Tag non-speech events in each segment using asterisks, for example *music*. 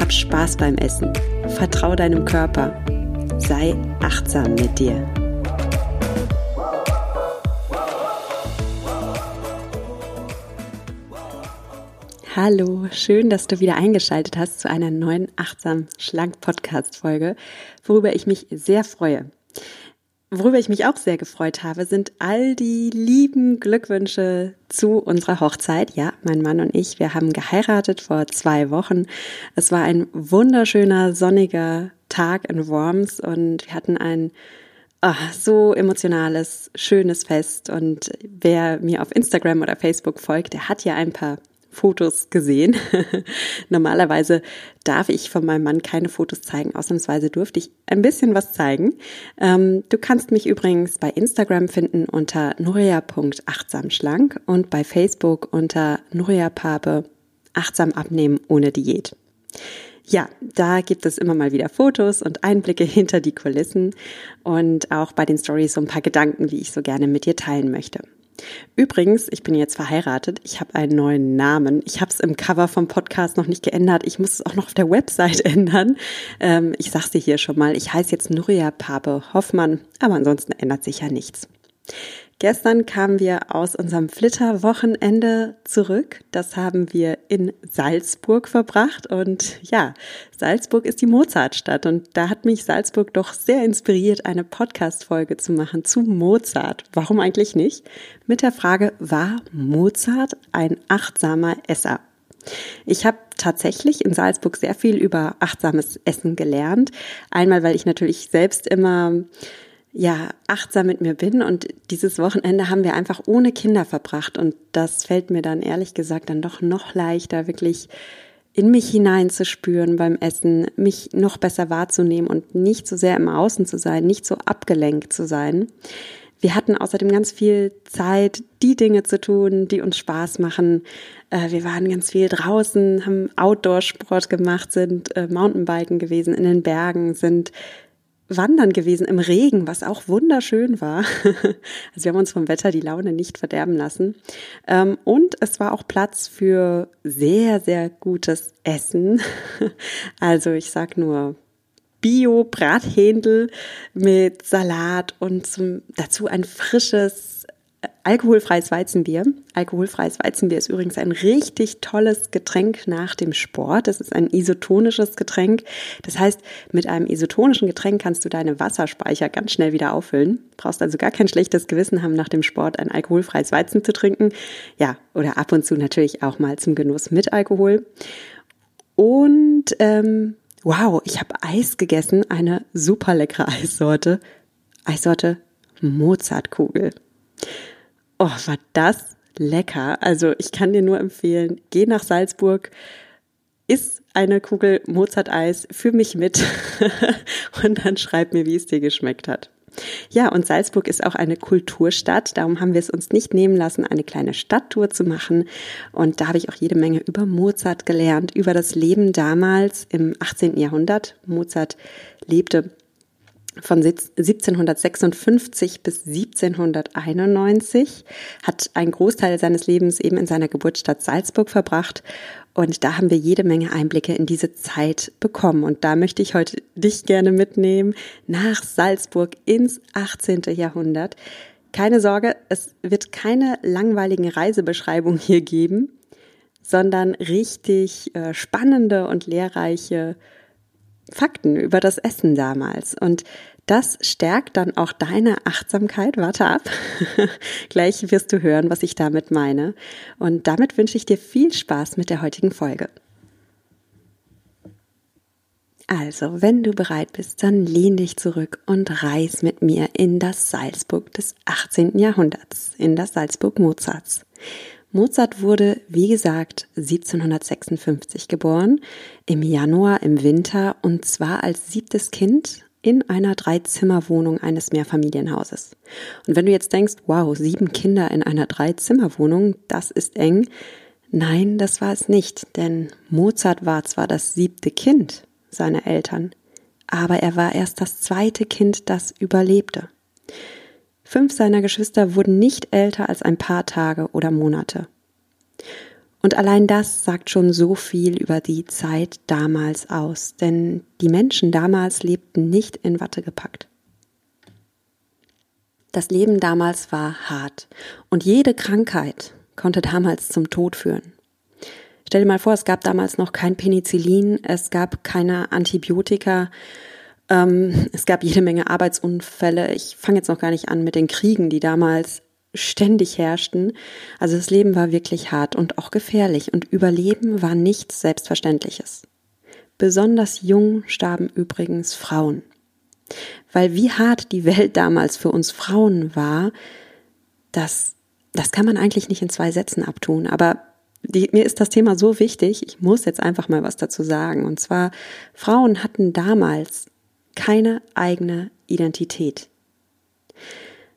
Hab Spaß beim Essen, vertrau deinem Körper, sei achtsam mit dir. Hallo, schön, dass du wieder eingeschaltet hast zu einer neuen Achtsam Schlank Podcast Folge, worüber ich mich sehr freue. Worüber ich mich auch sehr gefreut habe, sind all die lieben Glückwünsche zu unserer Hochzeit. Ja, mein Mann und ich, wir haben geheiratet vor zwei Wochen. Es war ein wunderschöner, sonniger Tag in Worms und wir hatten ein oh, so emotionales, schönes Fest. Und wer mir auf Instagram oder Facebook folgt, der hat ja ein paar Fotos gesehen. *laughs* Normalerweise darf ich von meinem Mann keine Fotos zeigen. Ausnahmsweise durfte ich ein bisschen was zeigen. Ähm, du kannst mich übrigens bei Instagram finden unter nuria.achtsamschlank und bei Facebook unter Nuria Pape achtsam abnehmen ohne Diät. Ja, da gibt es immer mal wieder Fotos und Einblicke *laughs* hinter die Kulissen und auch bei den Stories so ein paar Gedanken, die ich so gerne mit dir teilen möchte. Übrigens, ich bin jetzt verheiratet. Ich habe einen neuen Namen. Ich habe es im Cover vom Podcast noch nicht geändert. Ich muss es auch noch auf der Website *laughs* ändern. Ähm, ich sag's dir hier schon mal. Ich heiße jetzt Nuria Pape Hoffmann, aber ansonsten ändert sich ja nichts. Gestern kamen wir aus unserem Flitterwochenende zurück. Das haben wir in Salzburg verbracht. Und ja, Salzburg ist die Mozartstadt. Und da hat mich Salzburg doch sehr inspiriert, eine Podcast-Folge zu machen zu Mozart. Warum eigentlich nicht? Mit der Frage, war Mozart ein achtsamer Esser? Ich habe tatsächlich in Salzburg sehr viel über achtsames Essen gelernt. Einmal, weil ich natürlich selbst immer ja, achtsam mit mir bin. Und dieses Wochenende haben wir einfach ohne Kinder verbracht. Und das fällt mir dann ehrlich gesagt dann doch noch leichter, wirklich in mich hineinzuspüren beim Essen, mich noch besser wahrzunehmen und nicht so sehr im Außen zu sein, nicht so abgelenkt zu sein. Wir hatten außerdem ganz viel Zeit, die Dinge zu tun, die uns Spaß machen. Äh, wir waren ganz viel draußen, haben Outdoor-Sport gemacht, sind äh, Mountainbiken gewesen in den Bergen, sind wandern gewesen im Regen, was auch wunderschön war. *laughs* Also wir haben uns vom Wetter die Laune nicht verderben lassen. Ähm, und es war auch Platz für sehr, sehr gutes Essen. *laughs* Also ich sag nur Bio-Brathändel mit Salat und zum, dazu ein frisches alkoholfreies Weizenbier. Alkoholfreies Weizenbier ist übrigens ein richtig tolles Getränk nach dem Sport. Das ist ein isotonisches Getränk. Das heißt, mit einem isotonischen Getränk kannst du deine Wasserspeicher ganz schnell wieder auffüllen. Brauchst also gar kein schlechtes Gewissen haben, nach dem Sport ein alkoholfreies Weizen zu trinken. Ja, oder ab und zu natürlich auch mal zum Genuss mit Alkohol. Und ähm, wow, ich habe Eis gegessen, eine super leckere Eissorte. Eissorte Mozartkugel. Oh, war das lecker. Also ich kann dir nur empfehlen, geh nach Salzburg, iss eine Kugel Mozart-Eis für mich mit *laughs* und dann schreib mir, wie es dir geschmeckt hat. Ja, und Salzburg ist auch eine Kulturstadt. Darum haben wir es uns nicht nehmen lassen, eine kleine Stadttour zu machen. Und da habe ich auch jede Menge über Mozart gelernt, über das Leben damals im 18. Jahrhundert. Mozart lebte von 1756 bis 1791, hat einen Großteil seines Lebens eben in seiner Geburtsstadt Salzburg verbracht. Und da haben wir jede Menge Einblicke in diese Zeit bekommen. Und da möchte ich heute dich gerne mitnehmen nach Salzburg ins 18. Jahrhundert. Keine Sorge, es wird keine langweiligen Reisebeschreibungen hier geben, sondern richtig äh, spannende und lehrreiche Fakten über das Essen damals. Und das stärkt dann auch deine Achtsamkeit. Warte ab. *laughs* Gleich wirst du hören, was ich damit meine. Und damit wünsche ich dir viel Spaß mit der heutigen Folge. Also, wenn du bereit bist, dann lehn dich zurück und reis mit mir in das Salzburg des 18. Jahrhunderts, in das Salzburg Mozarts. Mozart wurde, wie gesagt, 1756 geboren, im Januar im Winter und zwar als siebtes Kind in einer Dreizimmerwohnung eines Mehrfamilienhauses. Und wenn du jetzt denkst, wow, sieben Kinder in einer Dreizimmerwohnung, das ist eng. Nein, das war es nicht, denn Mozart war zwar das siebte Kind seiner Eltern, aber er war erst das zweite Kind, das überlebte. Fünf seiner Geschwister wurden nicht älter als ein paar Tage oder Monate. Und allein das sagt schon so viel über die Zeit damals aus, denn die Menschen damals lebten nicht in Watte gepackt. Das Leben damals war hart und jede Krankheit konnte damals zum Tod führen. Stell dir mal vor, es gab damals noch kein Penicillin, es gab keine Antibiotika ähm, es gab jede Menge Arbeitsunfälle. Ich fange jetzt noch gar nicht an mit den Kriegen, die damals ständig herrschten. Also das Leben war wirklich hart und auch gefährlich und Überleben war nichts Selbstverständliches. Besonders jung starben übrigens Frauen. Weil wie hart die Welt damals für uns Frauen war, das, das kann man eigentlich nicht in zwei Sätzen abtun. Aber die, mir ist das Thema so wichtig, ich muss jetzt einfach mal was dazu sagen. Und zwar, Frauen hatten damals keine eigene Identität.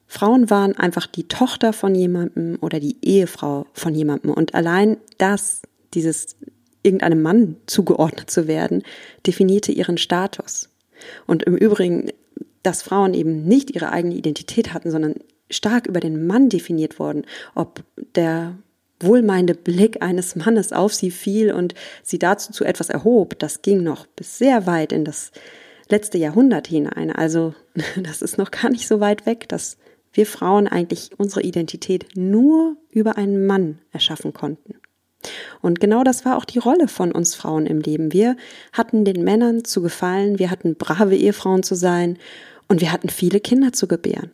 Frauen waren einfach die Tochter von jemandem oder die Ehefrau von jemandem und allein das, dieses irgendeinem Mann zugeordnet zu werden, definierte ihren Status. Und im Übrigen, dass Frauen eben nicht ihre eigene Identität hatten, sondern stark über den Mann definiert wurden, ob der wohlmeinende Blick eines Mannes auf sie fiel und sie dazu zu etwas erhob, das ging noch bis sehr weit in das letzte Jahrhundert hinein. Also *laughs* das ist noch gar nicht so weit weg, dass wir Frauen eigentlich unsere Identität nur über einen Mann erschaffen konnten. Und genau das war auch die Rolle von uns Frauen im Leben. Wir hatten den Männern zu gefallen, wir hatten brave Ehefrauen zu sein und wir hatten viele Kinder zu gebären.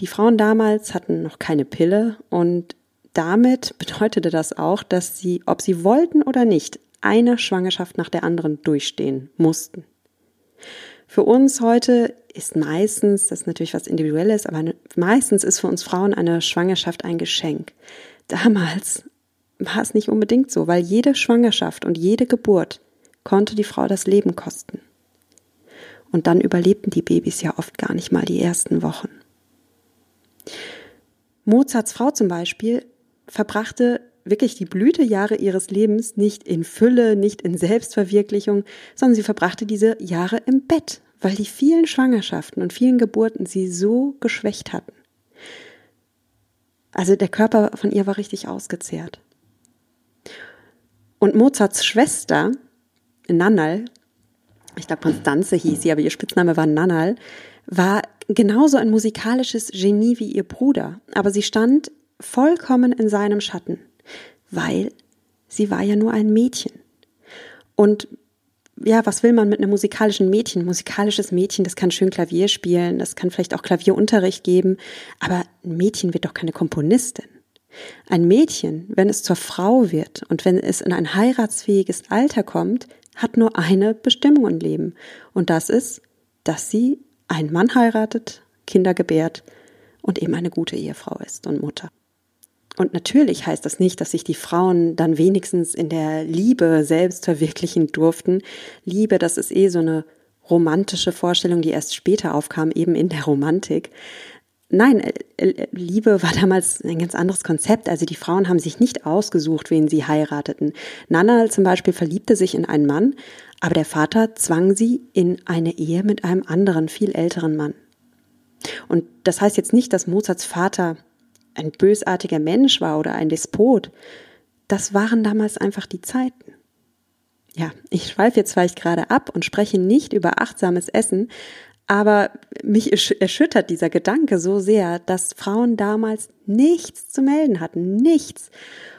Die Frauen damals hatten noch keine Pille und damit bedeutete das auch, dass sie, ob sie wollten oder nicht, eine Schwangerschaft nach der anderen durchstehen mussten. Für uns heute ist meistens, das ist natürlich was Individuelles, aber meistens ist für uns Frauen eine Schwangerschaft ein Geschenk. Damals war es nicht unbedingt so, weil jede Schwangerschaft und jede Geburt konnte die Frau das Leben kosten. Und dann überlebten die Babys ja oft gar nicht mal die ersten Wochen. Mozarts Frau zum Beispiel verbrachte wirklich die Blütejahre ihres Lebens nicht in Fülle, nicht in Selbstverwirklichung, sondern sie verbrachte diese Jahre im Bett, weil die vielen Schwangerschaften und vielen Geburten sie so geschwächt hatten. Also der Körper von ihr war richtig ausgezehrt. Und Mozarts Schwester, Nannal, ich glaube Konstanze hieß sie, aber ihr Spitzname war Nannal, war genauso ein musikalisches Genie wie ihr Bruder, aber sie stand vollkommen in seinem Schatten weil sie war ja nur ein Mädchen. Und ja, was will man mit einem musikalischen Mädchen? Musikalisches Mädchen, das kann schön Klavier spielen, das kann vielleicht auch Klavierunterricht geben, aber ein Mädchen wird doch keine Komponistin. Ein Mädchen, wenn es zur Frau wird und wenn es in ein heiratsfähiges Alter kommt, hat nur eine Bestimmung im Leben. Und das ist, dass sie einen Mann heiratet, Kinder gebärt und eben eine gute Ehefrau ist und Mutter. Und natürlich heißt das nicht, dass sich die Frauen dann wenigstens in der Liebe selbst verwirklichen durften. Liebe, das ist eh so eine romantische Vorstellung, die erst später aufkam, eben in der Romantik. Nein, äh, äh, Liebe war damals ein ganz anderes Konzept. Also die Frauen haben sich nicht ausgesucht, wen sie heirateten. Nana zum Beispiel verliebte sich in einen Mann, aber der Vater zwang sie in eine Ehe mit einem anderen, viel älteren Mann. Und das heißt jetzt nicht, dass Mozarts Vater ein bösartiger Mensch war oder ein Despot. Das waren damals einfach die Zeiten. Ja, ich schweife jetzt vielleicht gerade ab und spreche nicht über achtsames Essen, aber mich erschüttert dieser Gedanke so sehr, dass Frauen damals nichts zu melden hatten, nichts.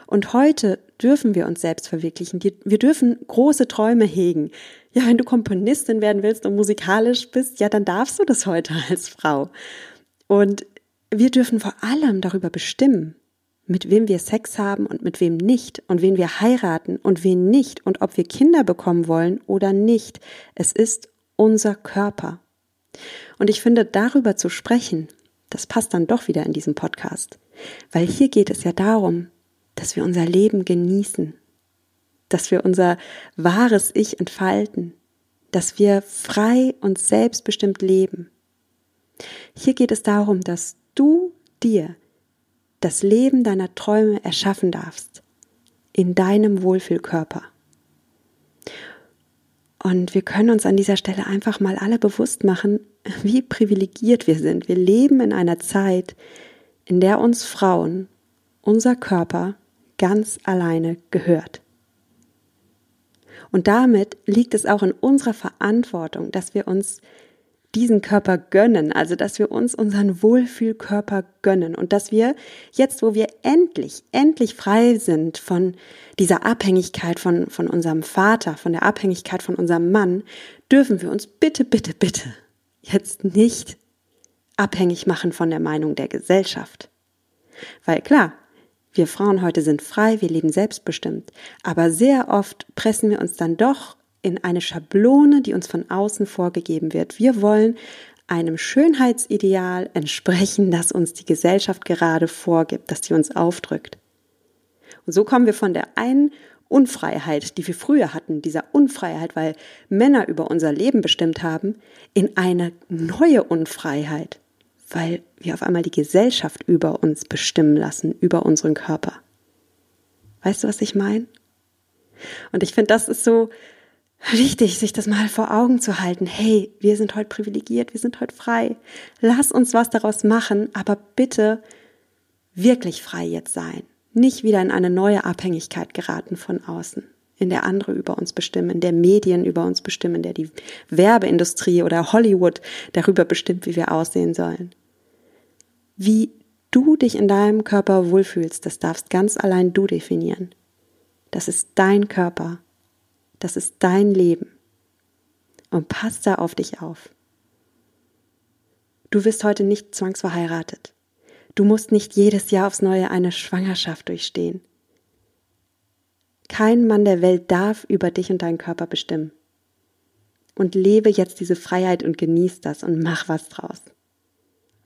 Und heute dürfen wir uns selbst verwirklichen. Wir dürfen große Träume hegen. Ja, wenn du Komponistin werden willst und musikalisch bist, ja, dann darfst du das heute als Frau. Und wir dürfen vor allem darüber bestimmen, mit wem wir Sex haben und mit wem nicht und wen wir heiraten und wen nicht und ob wir Kinder bekommen wollen oder nicht. Es ist unser Körper. Und ich finde, darüber zu sprechen, das passt dann doch wieder in diesem Podcast. Weil hier geht es ja darum, dass wir unser Leben genießen, dass wir unser wahres Ich entfalten, dass wir frei und selbstbestimmt leben. Hier geht es darum, dass du dir das Leben deiner Träume erschaffen darfst, in deinem Wohlfühlkörper. Und wir können uns an dieser Stelle einfach mal alle bewusst machen, wie privilegiert wir sind. Wir leben in einer Zeit, in der uns Frauen unser Körper ganz alleine gehört. Und damit liegt es auch in unserer Verantwortung, dass wir uns diesen Körper gönnen, also dass wir uns unseren Wohlfühlkörper gönnen und dass wir jetzt, wo wir endlich, endlich frei sind von dieser Abhängigkeit von, von unserem Vater, von der Abhängigkeit von unserem Mann, dürfen wir uns bitte, bitte, bitte jetzt nicht abhängig machen von der Meinung der Gesellschaft. Weil klar, wir Frauen heute sind frei, wir leben selbstbestimmt, aber sehr oft pressen wir uns dann doch in eine Schablone, die uns von außen vorgegeben wird. Wir wollen einem Schönheitsideal entsprechen, das uns die Gesellschaft gerade vorgibt, das sie uns aufdrückt. Und so kommen wir von der einen Unfreiheit, die wir früher hatten, dieser Unfreiheit, weil Männer über unser Leben bestimmt haben, in eine neue Unfreiheit, weil wir auf einmal die Gesellschaft über uns bestimmen lassen, über unseren Körper. Weißt du, was ich meine? Und ich finde, das ist so, wichtig, sich das mal vor Augen zu halten. Hey, wir sind heute privilegiert, wir sind heute frei. Lass uns was daraus machen, aber bitte wirklich frei jetzt sein. Nicht wieder in eine neue Abhängigkeit geraten von außen, in der andere über uns bestimmen, in der Medien über uns bestimmen, in der die Werbeindustrie oder Hollywood darüber bestimmt, wie wir aussehen sollen. Wie du dich in deinem Körper wohlfühlst, das darfst ganz allein du definieren. Das ist dein Körper das ist dein Leben. Und pass da auf dich auf. Du wirst heute nicht zwangsverheiratet. Du musst nicht jedes Jahr aufs Neue eine Schwangerschaft durchstehen. Kein Mann der Welt darf über dich und deinen Körper bestimmen. Und lebe jetzt diese Freiheit und genieß das und mach was draus.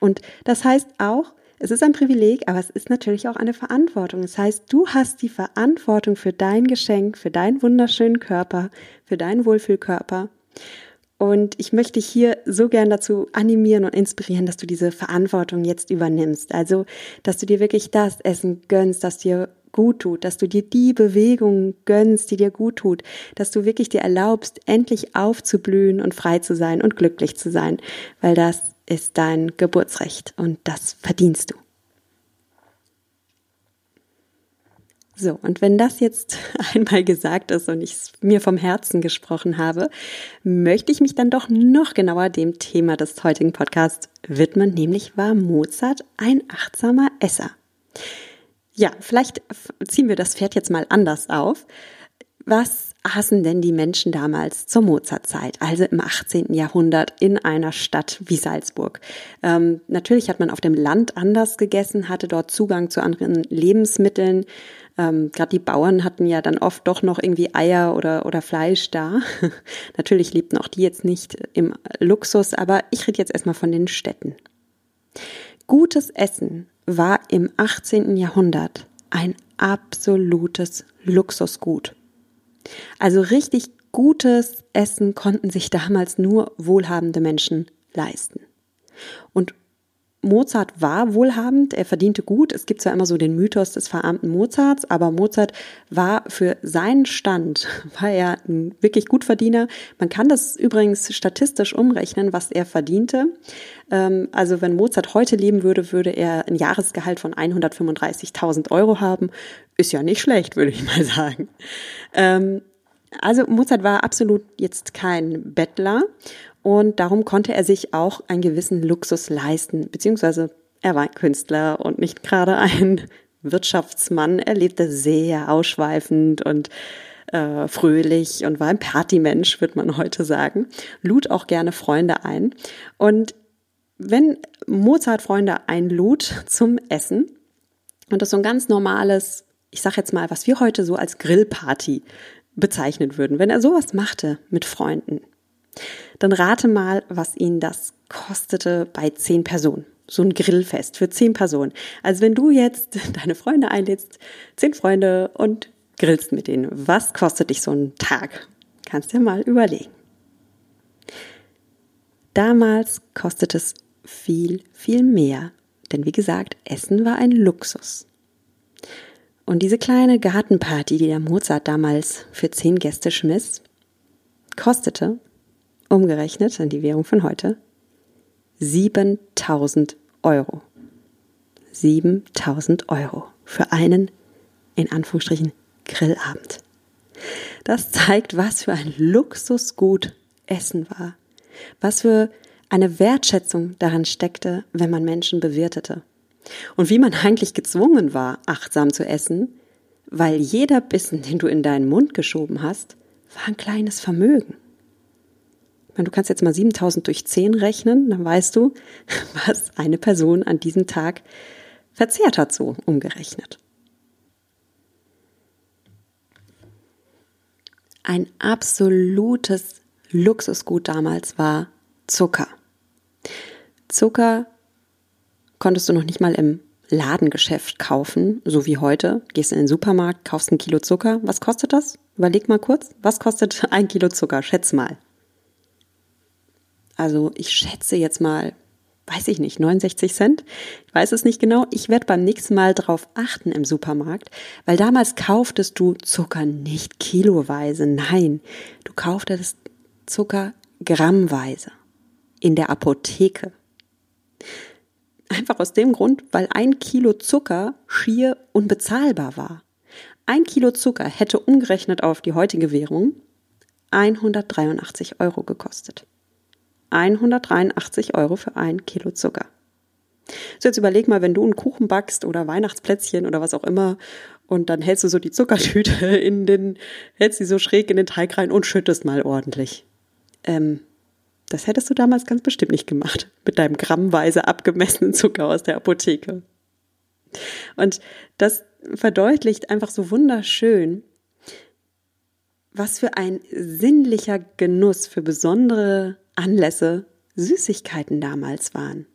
Und das heißt auch, es ist ein Privileg, aber es ist natürlich auch eine Verantwortung. Das heißt, du hast die Verantwortung für dein Geschenk, für deinen wunderschönen Körper, für deinen Wohlfühlkörper. Und ich möchte dich hier so gern dazu animieren und inspirieren, dass du diese Verantwortung jetzt übernimmst. Also, dass du dir wirklich das Essen gönnst, das dir gut tut, dass du dir die Bewegung gönnst, die dir gut tut, dass du wirklich dir erlaubst, endlich aufzublühen und frei zu sein und glücklich zu sein, weil das ist dein Geburtsrecht und das verdienst du. So, und wenn das jetzt *laughs* einmal gesagt ist und ich mir vom Herzen gesprochen habe, möchte ich mich dann doch noch genauer dem Thema des heutigen Podcasts widmen, nämlich war Mozart ein achtsamer Esser. Ja, vielleicht ziehen wir das Pferd jetzt mal anders auf. Was aßen denn die Menschen damals zur Mozartzeit, also im 18. Jahrhundert in einer Stadt wie Salzburg? Ähm, natürlich hat man auf dem Land anders gegessen, hatte dort Zugang zu anderen Lebensmitteln. Ähm, Gerade die Bauern hatten ja dann oft doch noch irgendwie Eier oder, oder Fleisch da. *laughs* natürlich lebten auch die jetzt nicht im Luxus, aber ich rede jetzt erstmal von den Städten. Gutes Essen war im 18. Jahrhundert ein absolutes Luxusgut. Also richtig gutes Essen konnten sich damals nur wohlhabende Menschen leisten. Und Mozart war wohlhabend, er verdiente gut. Es gibt zwar immer so den Mythos des verarmten Mozarts, aber Mozart war für seinen Stand, *laughs* war er ein wirklich Gutverdiener. Man kann das übrigens statistisch umrechnen, was er verdiente. Ähm, also wenn Mozart heute leben würde, würde er ein Jahresgehalt von 135.000 Euro haben. Ist ja nicht schlecht, würde ich *laughs* mal sagen. Ähm, also Mozart war absolut jetzt kein Bettler und darum konnte er sich auch einen gewissen Luxus leisten, beziehungsweise er war ein Künstler und nicht gerade ein *laughs* Wirtschaftsmann. Er lebte sehr ausschweifend und äh, fröhlich und war ein Partymensch, würde man heute sagen. Lud auch gerne Freunde ein. Und wenn Mozart Freunde einlud zum Essen, und das so ein ganz normales, ich sag jetzt mal, was wir heute so als Grillparty bezeichnen würden, wenn er sowas machte mit Freunden, dann rate mal, was ihn das kostete bei zehn Personen. so ein Grillfest für zehn Personen. Also wenn du jetzt *laughs* deine Freunde einlädst, zehn Freunde und grillst mit denen, was kostet dich so ein Tag? Kannst dir mal überlegen. Damals kostet es viel, viel mehr. Denn wie gesagt, Essen war ein Luxus. Und diese kleine Gartenparty, die der Mozart damals für zehn Gäste schmiss, kostete, umgerechnet in die Währung von heute, 7000 Euro. 7000 Euro für einen, in Anführungsstrichen, Grillabend. Das zeigt, was für ein Luxusgut Essen war. Was für eine Wertschätzung daran steckte, wenn man Menschen bewirtete. Und wie man eigentlich gezwungen war, achtsam zu essen, weil jeder Bissen, den du in deinen Mund geschoben hast, war ein kleines Vermögen. Du kannst jetzt mal 7000 durch 10 rechnen, dann weißt du, *laughs* was eine Person an diesem Tag verzehrt hat, so umgerechnet. Ein absolutes Luxusgut damals war Zucker. Zucker konntest du noch nicht mal im Ladengeschäft kaufen, so wie heute. Gehst in den Supermarkt, kaufst ein Kilo Zucker. Was kostet das? Überleg mal kurz. Was kostet *laughs* ein Kilo Zucker? Schätz mal. Also ich schätze jetzt mal, weiß ich nicht, 69 Cent. Ich weiß es nicht genau. Ich werde beim nächsten Mal drauf achten im Supermarkt, weil damals kauftest du Zucker nicht kiloweise. Nein, du kauftest Zucker grammweise in der Apotheke. Einfach aus dem Grund, weil ein Kilo Zucker schier unbezahlbar war. Ein Kilo Zucker hätte umgerechnet auf die heutige Währung 183 Euro gekostet. 183 Euro für ein Kilo Zucker. So, jetzt überleg mal, wenn du einen Kuchen backst oder Weihnachtsplätzchen oder was auch immer und dann hältst du so die Zuckertüte *laughs* in den, hältst sie so schräg in den Teig rein und schüttest mal ordentlich. Ähm, das hättest du damals ganz bestimmt nicht gemacht, mit deinem grammweise abgemessenen Zucker aus der Apotheke. Und das verdeutlicht einfach so wunderschön, was für ein sinnlicher Genuss für besondere Anlässe Süßigkeiten damals waren.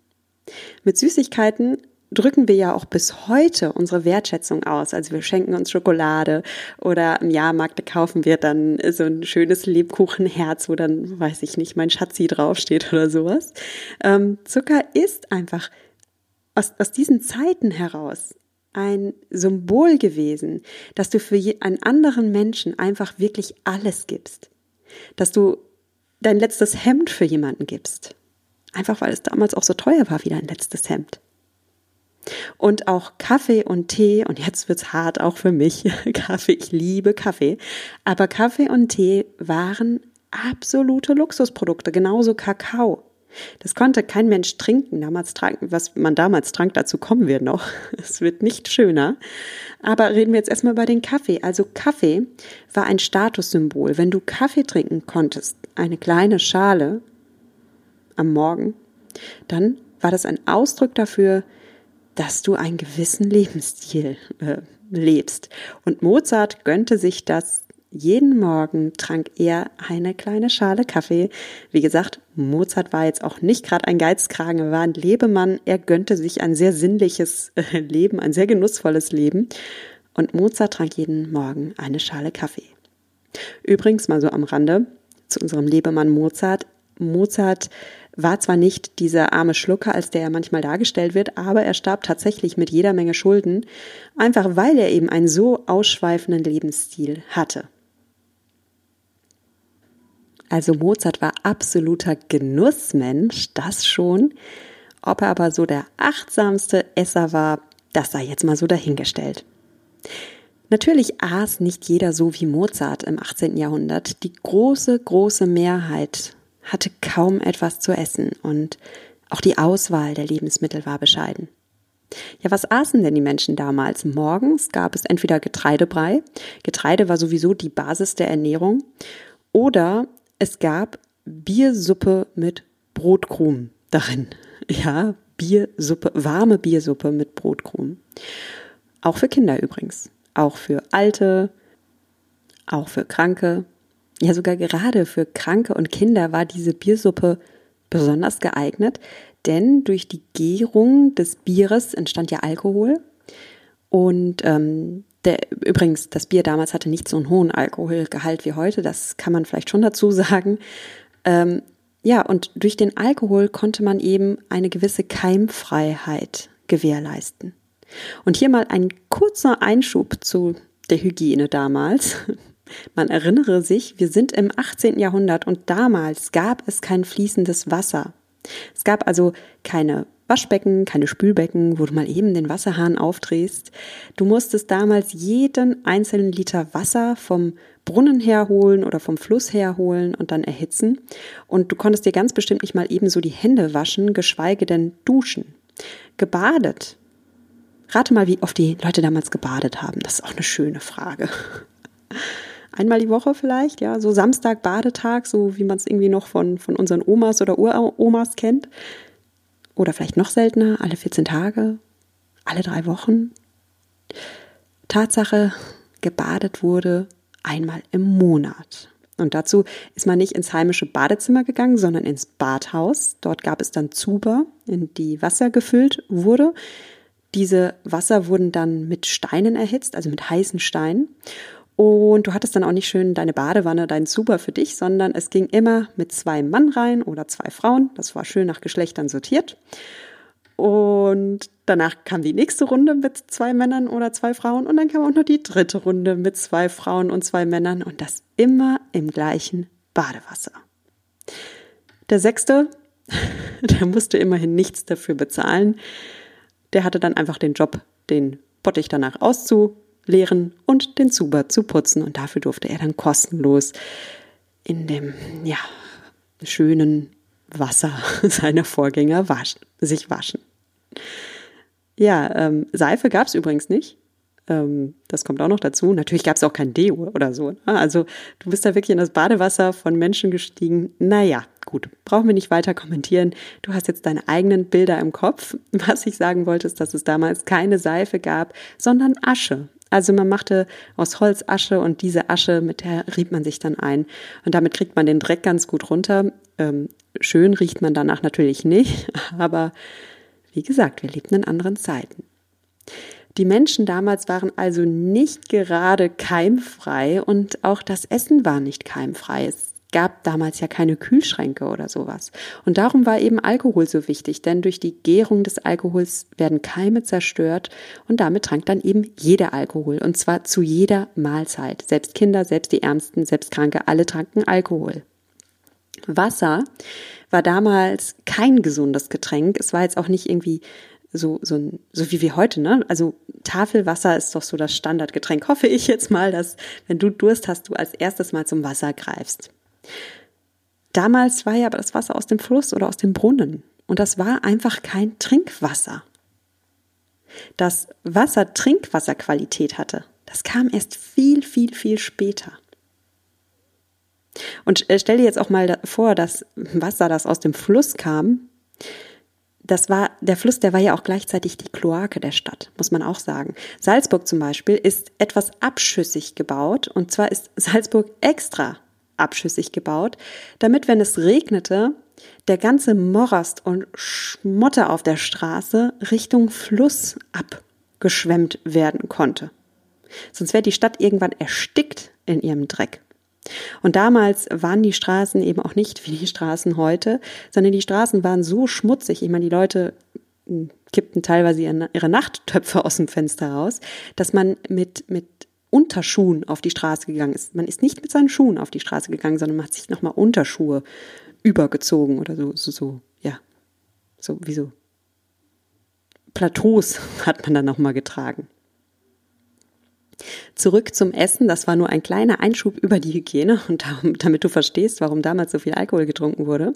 Mit Süßigkeiten drücken wir ja auch bis heute unsere Wertschätzung aus. Also wir schenken uns Schokolade oder im Jahrmarkt kaufen wir dann so ein schönes Lebkuchenherz, wo dann, weiß ich nicht, mein Schatzi draufsteht oder sowas. Ähm, Zucker ist einfach aus, aus diesen Zeiten heraus ein Symbol gewesen, dass du für einen anderen Menschen einfach wirklich alles gibst. Dass du dein letztes Hemd für jemanden gibst. Einfach weil es damals auch so teuer war wie dein letztes Hemd. Und auch Kaffee und Tee, und jetzt wird's hart auch für mich, *laughs* Kaffee, ich liebe Kaffee, aber Kaffee und Tee waren absolute Luxusprodukte, genauso Kakao. Das konnte kein Mensch trinken, damals tranken, was man damals trank, dazu kommen wir noch. *laughs* Es wird nicht schöner. Aber reden wir jetzt erstmal über den Kaffee. Also Kaffee war ein Statussymbol. Wenn du Kaffee trinken konntest, eine kleine Schale am Morgen, dann war das ein Ausdruck dafür, dass du einen gewissen Lebensstil äh, lebst. Und Mozart gönnte sich das jeden Morgen trank er eine kleine Schale Kaffee. Wie gesagt, Mozart war jetzt auch nicht gerade ein Geizkragen, er war ein Lebemann. Er gönnte sich ein sehr sinnliches äh, Leben, ein sehr genussvolles Leben. Und Mozart trank jeden Morgen eine Schale Kaffee. Übrigens mal so am Rande zu unserem Lebemann Mozart. Mozart war zwar nicht dieser arme Schlucker, als der er manchmal dargestellt wird, aber er starb tatsächlich mit jeder Menge Schulden, einfach weil er eben einen so ausschweifenden Lebensstil hatte. Also Mozart war absoluter Genussmensch, das schon. Ob er aber so der achtsamste Esser war, das sei jetzt mal so dahingestellt. Natürlich aß nicht jeder so wie Mozart im 18. Jahrhundert. Die große, große Mehrheit hatte kaum etwas zu essen und auch die Auswahl der Lebensmittel war bescheiden. Ja, was aßen denn die Menschen damals? Morgens gab es entweder Getreidebrei, Getreide war sowieso die Basis der Ernährung, oder es gab Biersuppe mit Brotkrumen darin. Ja, Biersuppe, warme Biersuppe mit Brotkrumen. Auch für Kinder übrigens. Auch für Alte, auch für Kranke. Ja, sogar gerade für Kranke und Kinder war diese Biersuppe besonders geeignet, denn durch die Gärung des Bieres entstand ja Alkohol. Und ähm, der, übrigens, das Bier damals hatte nicht so einen hohen Alkoholgehalt wie heute, das kann man vielleicht schon dazu sagen. Ähm, ja, und durch den Alkohol konnte man eben eine gewisse Keimfreiheit gewährleisten. Und hier mal ein kurzer Einschub zu der Hygiene damals. *laughs* Man erinnere sich, wir sind im 18. Jahrhundert und damals gab es kein fließendes Wasser. Es gab also keine Waschbecken, keine Spülbecken, wo du mal eben den Wasserhahn aufdrehst. Du musstest damals jeden einzelnen Liter Wasser vom Brunnen herholen oder vom Fluss herholen und dann erhitzen. Und du konntest dir ganz bestimmt nicht mal ebenso die Hände waschen, geschweige denn duschen. Gebadet. Rate mal, wie oft die Leute damals gebadet haben. Das ist auch eine schöne Frage. *laughs* Einmal die Woche vielleicht, ja, so Samstag Badetag, so wie man es irgendwie noch von, von unseren Omas oder Uromas kennt. Oder vielleicht noch seltener, alle 14 Tage, alle drei Wochen. Tatsache, gebadet wurde einmal im Monat. Und dazu ist man nicht ins heimische Badezimmer gegangen, sondern ins Badhaus. Dort gab es dann Zuber, in die Wasser gefüllt wurde. Diese Wasser wurden dann mit Steinen erhitzt, also mit heißen Steinen. Und du hattest dann auch nicht schön deine Badewanne, deinen Zuber für dich, sondern es ging immer mit zwei Mann rein oder zwei Frauen. Das war schön nach Geschlechtern sortiert. Und danach kam die nächste Runde mit zwei Männern oder zwei Frauen und dann kam auch noch die dritte Runde mit zwei Frauen und zwei Männern und das immer im gleichen Badewasser. Der sechste, *laughs* der musste immerhin nichts dafür bezahlen. Der hatte dann einfach den Job, den Bottich danach auszuleeren und den Zuber zu putzen und dafür durfte er dann kostenlos in dem, ja, schönen Wasser *laughs* seiner Vorgänger waschen, sich waschen. Ja, ähm, Seife gab es übrigens nicht. Ähm, das kommt auch noch dazu. Natürlich gab es auch kein Deo oder so. Ne? Also du bist da wirklich in das Badewasser von Menschen gestiegen. Naja, gut, brauchen wir nicht weiter kommentieren. Du hast jetzt deine eigenen Bilder im Kopf. Was ich sagen wollte, ist, dass es damals keine Seife gab, sondern Asche. Also man machte aus Holz Asche und diese Asche, mit der rieb man sich dann ein. Und damit kriegt man den Dreck ganz gut runter. Ähm, schön riecht man danach natürlich nicht, *laughs* aber wie gesagt, wir lebten in anderen Zeiten. Die Menschen damals waren also nicht gerade keimfrei und auch das Essen war nicht keimfrei. Es gab damals ja keine Kühlschränke oder sowas. Und darum war eben Alkohol so wichtig, denn durch die Gärung des Alkohols werden Keime zerstört und damit trank dann eben jeder Alkohol und zwar zu jeder Mahlzeit. Selbst Kinder, selbst die Ärmsten, selbst Kranke, alle tranken Alkohol. Wasser war damals kein gesundes Getränk. Es war jetzt auch nicht irgendwie so, so, so wie wir heute, ne? Also Tafelwasser ist doch so das Standardgetränk. Hoffe ich jetzt mal, dass wenn du Durst hast, du als erstes mal zum Wasser greifst. Damals war ja aber das Wasser aus dem Fluss oder aus dem Brunnen. Und das war einfach kein Trinkwasser. Dass Wasser Trinkwasserqualität hatte, das kam erst viel, viel, viel später. Und äh, stell dir jetzt auch mal vor, dass Wasser, das aus dem Fluss kam, das war, der Fluss, der war ja auch gleichzeitig die Kloake der Stadt, muss man auch sagen. Salzburg zum Beispiel ist etwas abschüssig gebaut und zwar ist Salzburg extra abschüssig gebaut, damit, wenn es regnete, der ganze Morast und Schmotter auf der Straße Richtung Fluss abgeschwemmt werden konnte. Sonst wäre die Stadt irgendwann erstickt in ihrem Dreck. Und damals waren die Straßen eben auch nicht wie die Straßen heute, sondern die Straßen waren so schmutzig. Ich meine, die Leute hm, kippten teilweise ihre Nachttöpfe aus dem Fenster raus, dass man mit, mit Unterschuhen auf die Straße gegangen ist. Man ist nicht mit seinen Schuhen auf die Straße gegangen, sondern man hat sich nochmal Unterschuhe übergezogen oder so, so, so, ja, so wie so Plateaus *laughs* hat man dann nochmal getragen. Zurück zum Essen, das war nur ein kleiner Einschub über die Hygiene und damit du verstehst, warum damals so viel Alkohol getrunken wurde.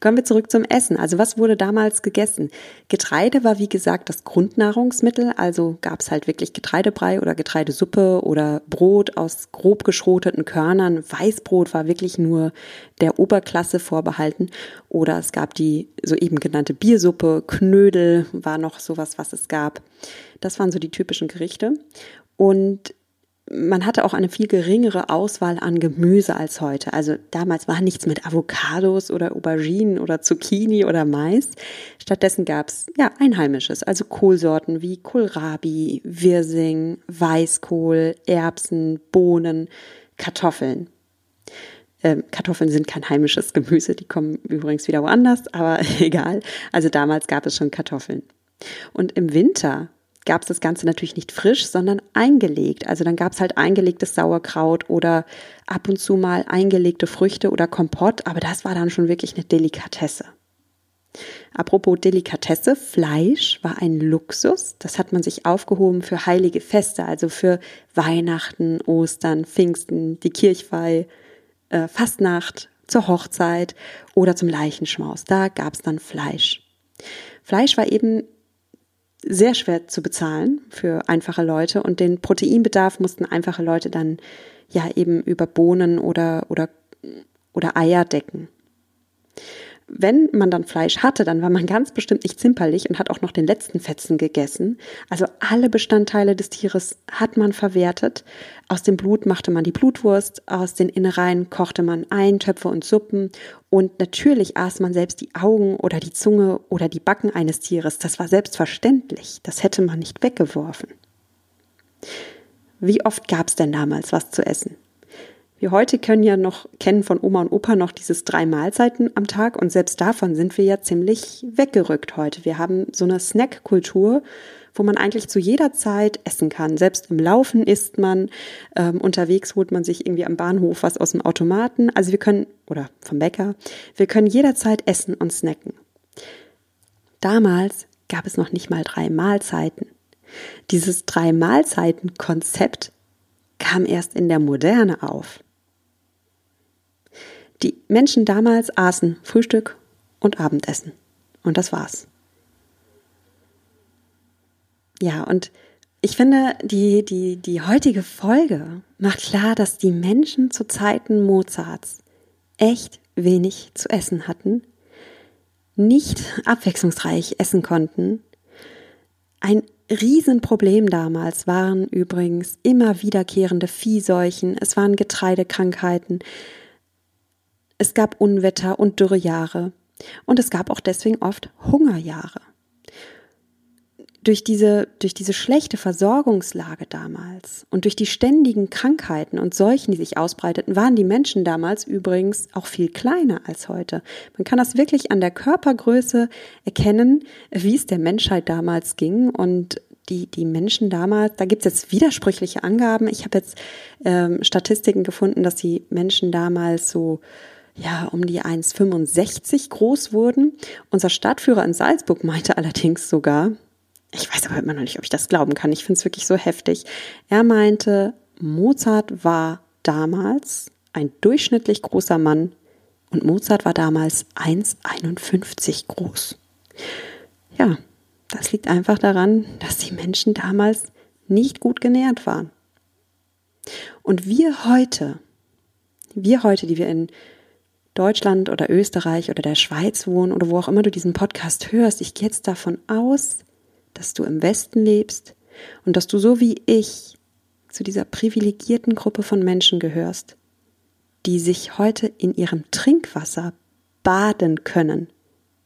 Kommen wir zurück zum Essen. Also was wurde damals gegessen? Getreide war wie gesagt das Grundnahrungsmittel, also gab es halt wirklich Getreidebrei oder Getreidesuppe oder Brot aus grob geschroteten Körnern. Weißbrot war wirklich nur der Oberklasse vorbehalten oder es gab die soeben genannte Biersuppe, Knödel war noch sowas, was es gab. Das waren so die typischen Gerichte. Und man hatte auch eine viel geringere Auswahl an Gemüse als heute. Also damals war nichts mit Avocados oder Auberginen oder Zucchini oder Mais. Stattdessen gab's ja einheimisches, also Kohlsorten wie Kohlrabi, Wirsing, Weißkohl, Erbsen, Bohnen, Kartoffeln. Ähm, Kartoffeln sind kein heimisches Gemüse, die kommen übrigens wieder woanders, aber *laughs* egal. Also damals gab es schon Kartoffeln. Und im Winter gab es das Ganze natürlich nicht frisch, sondern eingelegt. Also dann gab es halt eingelegtes Sauerkraut oder ab und zu mal eingelegte Früchte oder Kompott, aber das war dann schon wirklich eine Delikatesse. Apropos Delikatesse, Fleisch war ein Luxus. Das hat man sich aufgehoben für heilige Feste, also für Weihnachten, Ostern, Pfingsten, die Kirchweih, äh, Fastnacht, zur Hochzeit oder zum Leichenschmaus. Da gab es dann Fleisch. Fleisch war eben sehr schwer zu bezahlen für einfache Leute und den Proteinbedarf mussten einfache Leute dann ja eben über Bohnen oder, oder, oder Eier decken wenn man dann Fleisch hatte, dann war man ganz bestimmt nicht zimperlich und hat auch noch den letzten Fetzen gegessen. Also alle Bestandteile des Tieres hat man verwertet. Aus dem Blut machte man die Blutwurst, aus den Innereien kochte man Eintöpfe und Suppen und natürlich aß man selbst die Augen oder die Zunge oder die Backen eines Tieres. Das war selbstverständlich. Das hätte man nicht weggeworfen. Wie oft gab es denn damals was zu essen? Wir heute können ja noch, kennen von Oma und Opa noch dieses drei Mahlzeiten am Tag und selbst davon sind wir ja ziemlich weggerückt heute. Wir haben so eine Snackkultur, wo man eigentlich zu jeder Zeit essen kann. Selbst im Laufen isst man, ähm, unterwegs holt man sich irgendwie am Bahnhof was aus dem Automaten. Also wir können, oder vom Bäcker, wir können jederzeit essen und snacken. Damals gab es noch nicht mal drei Mahlzeiten. Dieses drei Mahlzeiten Konzept kam erst in der Moderne auf. Die Menschen damals aßen Frühstück und Abendessen. Und das war's. Ja, und ich finde, die, die, die heutige Folge macht klar, dass die Menschen zu Zeiten Mozarts echt wenig zu essen hatten, nicht abwechslungsreich essen konnten. Ein Riesenproblem damals waren übrigens immer wiederkehrende Viehseuchen, es waren Getreidekrankheiten, es gab Unwetter und Dürrejahre. Und es gab auch deswegen oft Hungerjahre. Durch diese, durch diese schlechte Versorgungslage damals und durch die ständigen Krankheiten und Seuchen, die sich ausbreiteten, waren die Menschen damals übrigens auch viel kleiner als heute. Man kann das wirklich an der Körpergröße erkennen, wie es der Menschheit damals ging und die, die Menschen damals, da gibt es jetzt widersprüchliche Angaben. Ich habe jetzt ähm, Statistiken gefunden, dass die Menschen damals so ja, um die 1,65 groß wurden. Unser Stadtführer in Salzburg meinte allerdings sogar, ich weiß aber immer noch nicht, ob ich das glauben kann, ich finde es wirklich so heftig. Er meinte, Mozart war damals ein durchschnittlich großer Mann und Mozart war damals 1,51 groß. Ja, das liegt einfach daran, dass die Menschen damals nicht gut genährt waren. Und wir heute, wir heute, die wir in Deutschland oder Österreich oder der Schweiz wohnen oder wo auch immer du diesen Podcast hörst, ich gehe jetzt davon aus, dass du im Westen lebst und dass du so wie ich zu dieser privilegierten Gruppe von Menschen gehörst, die sich heute in ihrem Trinkwasser baden können,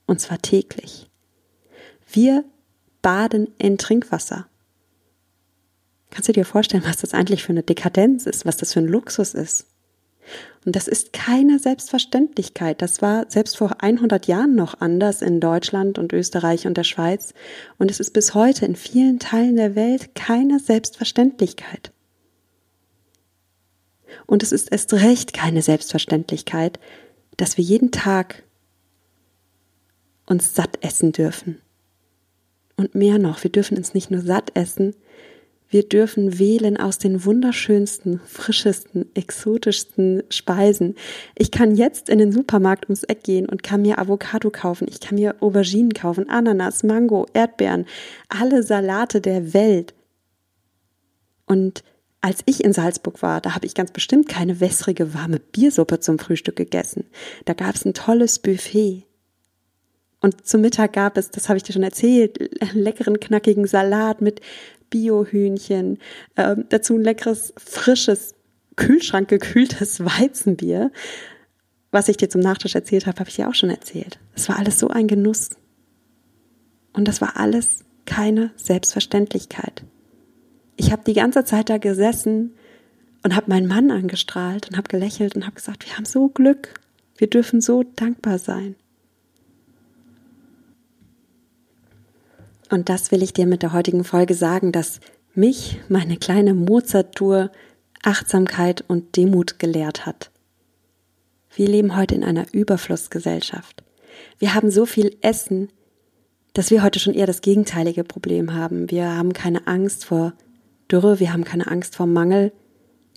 und zwar täglich. Wir baden in Trinkwasser. Kannst du dir vorstellen, was das eigentlich für eine Dekadenz ist, was das für ein Luxus ist? Und das ist keine Selbstverständlichkeit. Das war selbst vor 100 Jahren noch anders in Deutschland und Österreich und der Schweiz. Und es ist bis heute in vielen Teilen der Welt keine Selbstverständlichkeit. Und es ist erst recht keine Selbstverständlichkeit, dass wir jeden Tag uns satt essen dürfen. Und mehr noch, wir dürfen uns nicht nur satt essen, wir dürfen wählen aus den wunderschönsten, frischesten, exotischsten Speisen. Ich kann jetzt in den Supermarkt ums Eck gehen und kann mir Avocado kaufen. Ich kann mir Auberginen kaufen, Ananas, Mango, Erdbeeren, alle Salate der Welt. Und als ich in Salzburg war, da habe ich ganz bestimmt keine wässrige, warme Biersuppe zum Frühstück gegessen. Da gab es ein tolles Buffet. Und zum Mittag gab es, das habe ich dir schon erzählt, leckeren, knackigen Salat mit Biohühnchen, äh, dazu ein leckeres, frisches, kühlschrankgekühltes *laughs* Weizenbier. Was ich dir zum Nachtisch erzählt habe, habe ich dir auch schon erzählt. Es war alles so ein Genuss. Und das war alles keine Selbstverständlichkeit. Ich habe die ganze Zeit da gesessen und habe meinen Mann angestrahlt und habe gelächelt und habe gesagt, wir haben so Glück, wir dürfen so dankbar sein. Und das will ich dir mit der heutigen Folge sagen, dass mich meine kleine Mozart-Tour Achtsamkeit und Demut gelehrt hat. Wir leben heute in einer Überflussgesellschaft. Wir haben so viel Essen, dass wir heute schon eher das gegenteilige Problem haben. Wir haben keine Angst vor Dürre, wir haben keine Angst vor Mangel,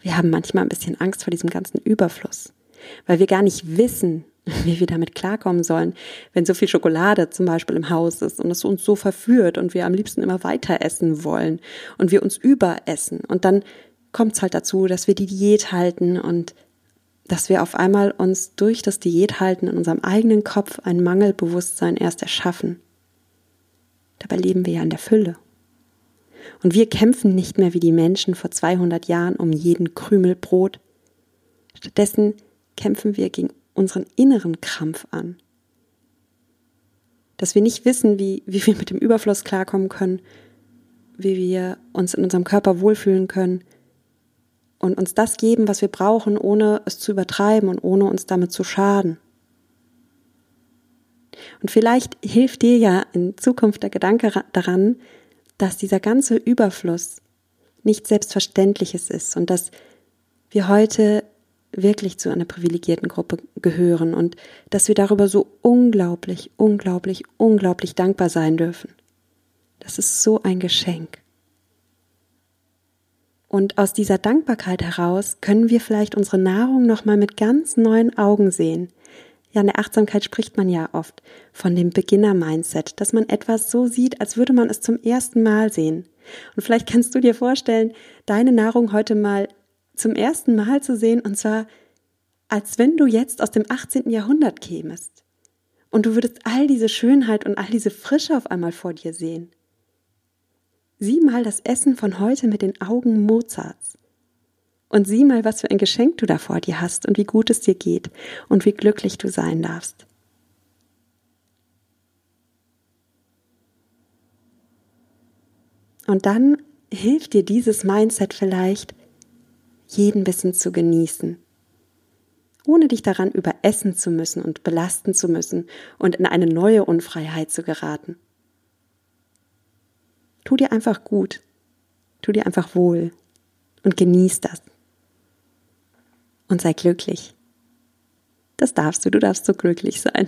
wir haben manchmal ein bisschen Angst vor diesem ganzen Überfluss, weil wir gar nicht wissen, wie wir damit klarkommen sollen, wenn so viel Schokolade zum Beispiel im Haus ist und es uns so verführt und wir am liebsten immer weiter essen wollen und wir uns überessen. Und dann kommt es halt dazu, dass wir die Diät halten und dass wir auf einmal uns durch das Diät halten in unserem eigenen Kopf ein Mangelbewusstsein erst erschaffen. Dabei leben wir ja in der Fülle. Und wir kämpfen nicht mehr wie die Menschen vor 200 Jahren um jeden Krümel Brot. Stattdessen kämpfen wir gegen unseren inneren Krampf an. Dass wir nicht wissen, wie, wie wir mit dem Überfluss klarkommen können, wie wir uns in unserem Körper wohlfühlen können und uns das geben, was wir brauchen, ohne es zu übertreiben und ohne uns damit zu schaden. Und vielleicht hilft dir ja in Zukunft der Gedanke daran, dass dieser ganze Überfluss nicht Selbstverständliches ist und dass wir heute wirklich zu einer privilegierten Gruppe gehören und dass wir darüber so unglaublich, unglaublich, unglaublich dankbar sein dürfen. Das ist so ein Geschenk. Und aus dieser Dankbarkeit heraus können wir vielleicht unsere Nahrung nochmal mit ganz neuen Augen sehen, ja, in der Achtsamkeit spricht man ja oft von dem Beginner-Mindset, dass man etwas so sieht, als würde man es zum ersten Mal sehen. Und vielleicht kannst du dir vorstellen, deine Nahrung heute mal zum ersten Mal zu sehen, und zwar als wenn du jetzt aus dem 18. Jahrhundert kämest. Und du würdest all diese Schönheit und all diese Frische auf einmal vor dir sehen. Sieh mal das Essen von heute mit den Augen Mozarts. Und sieh mal, was für ein Geschenk du da vor dir hast und wie gut es dir geht und wie glücklich du sein darfst. Und dann hilft dir dieses Mindset vielleicht, jeden Bissen zu genießen, ohne dich daran überessen zu müssen und belasten zu müssen und in eine neue Unfreiheit zu geraten. Tu dir einfach gut, tu dir einfach wohl und genieß das und sei glücklich. Das darfst du, du darfst so glücklich sein.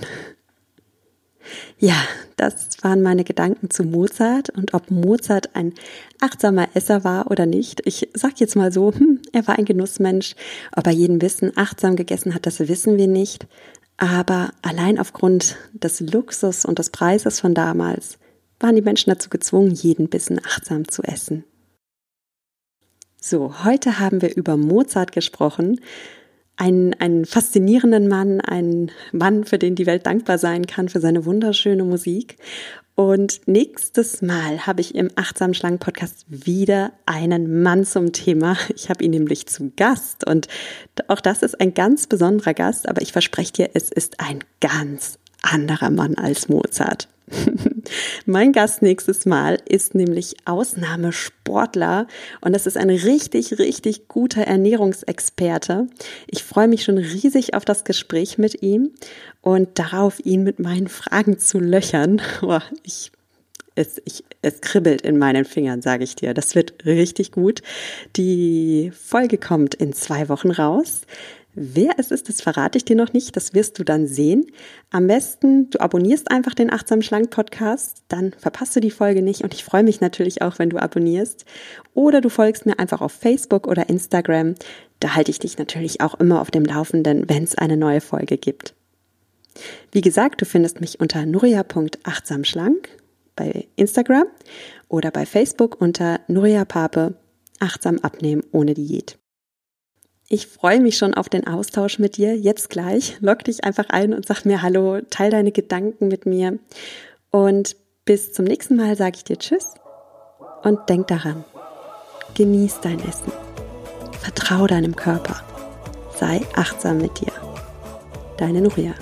Ja, das waren meine Gedanken zu Mozart und ob Mozart ein achtsamer Esser war oder nicht. Ich sag jetzt mal so, hm, er war ein Genussmensch. Ob er jeden Bissen achtsam gegessen hat, das wissen wir nicht. Aber allein aufgrund des Luxus und des Preises von damals waren die Menschen dazu gezwungen, jeden Bissen achtsam zu essen. So, heute haben wir über Mozart gesprochen. Einen, einen faszinierenden Mann, einen Mann, für den die Welt dankbar sein kann, für seine wunderschöne Musik. Und nächstes Mal habe ich im Achtsam Schlangen Podcast wieder einen Mann zum Thema. Ich habe ihn nämlich zu Gast und auch das ist ein ganz besonderer Gast, aber ich verspreche dir, es ist ein ganz anderer Mann als Mozart. *laughs* mein Gast nächstes Mal ist nämlich Ausnahmesportler und das ist ein richtig, richtig guter Ernährungsexperte. Ich freue mich schon riesig auf das Gespräch mit ihm und darauf, ihn mit meinen Fragen zu löchern. *laughs* Oh, ich es, ich, es kribbelt in meinen Fingern, sage ich dir. Das wird richtig gut. Die Folge kommt in zwei Wochen raus. Wer es ist, das verrate ich dir noch nicht, das wirst du dann sehen. Am besten, du abonnierst einfach den Achtsam Schlank Podcast, dann verpasst du die Folge nicht und ich freue mich natürlich auch, wenn du abonnierst. Oder du folgst mir einfach auf Facebook oder Instagram. Da halte ich dich natürlich auch immer auf dem Laufenden, wenn es eine neue Folge gibt. Wie gesagt, du findest mich unter nuria.achtsamschlank bei Instagram oder bei Facebook unter Nuria Pape achtsam abnehmen ohne Diät. Ich freue mich schon auf den Austausch mit dir. Jetzt gleich. Log dich einfach ein und sag mir Hallo, teil deine Gedanken mit mir. Und bis zum nächsten Mal sage ich dir Tschüss Und denk daran, genieß dein Essen. Vertrau deinem Körper. Sei achtsam mit dir. Deine Nuria.